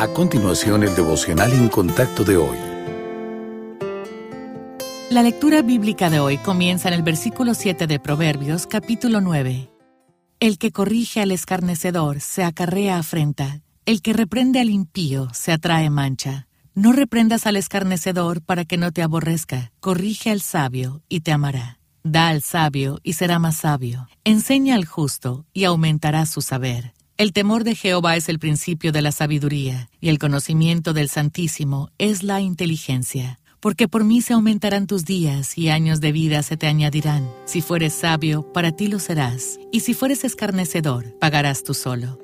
A continuación, el devocional en contacto de hoy. La lectura bíblica de hoy comienza en el versículo 7 de Proverbios, capítulo 9. El que corrige al escarnecedor se acarrea afrenta, el que reprende al impío se atrae mancha. No reprendas al escarnecedor para que no te aborrezca, corrige al sabio y te amará. Da al sabio y será más sabio, enseña al justo y aumentará su saber. El temor de Jehová es el principio de la sabiduría, y el conocimiento del Santísimo es la inteligencia. Porque por mí se aumentarán tus días y años de vida se te añadirán. Si fueres sabio, para ti lo serás, y si fueres escarnecedor, pagarás tú solo.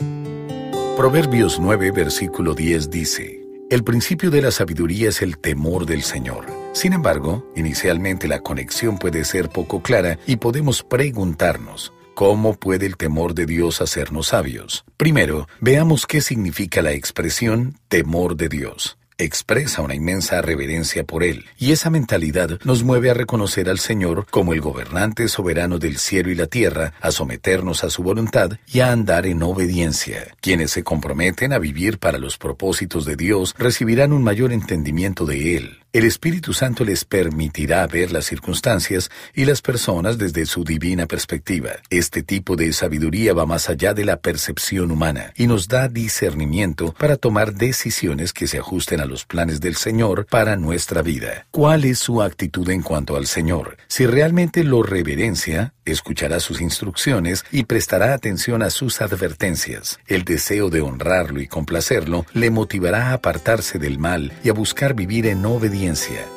Proverbios 9, versículo 10 dice, El principio de la sabiduría es el temor del Señor. Sin embargo, inicialmente la conexión puede ser poco clara y podemos preguntarnos, ¿Cómo puede el temor de Dios hacernos sabios? Primero, veamos qué significa la expresión temor de Dios expresa una inmensa reverencia por Él, y esa mentalidad nos mueve a reconocer al Señor como el gobernante soberano del cielo y la tierra, a someternos a su voluntad y a andar en obediencia. Quienes se comprometen a vivir para los propósitos de Dios recibirán un mayor entendimiento de Él. El Espíritu Santo les permitirá ver las circunstancias y las personas desde su divina perspectiva. Este tipo de sabiduría va más allá de la percepción humana y nos da discernimiento para tomar decisiones que se ajusten a los planes del Señor para nuestra vida. ¿Cuál es su actitud en cuanto al Señor? Si realmente lo reverencia, escuchará sus instrucciones y prestará atención a sus advertencias. El deseo de honrarlo y complacerlo le motivará a apartarse del mal y a buscar vivir en obediencia,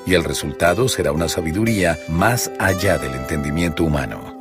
y el resultado será una sabiduría más allá del entendimiento humano.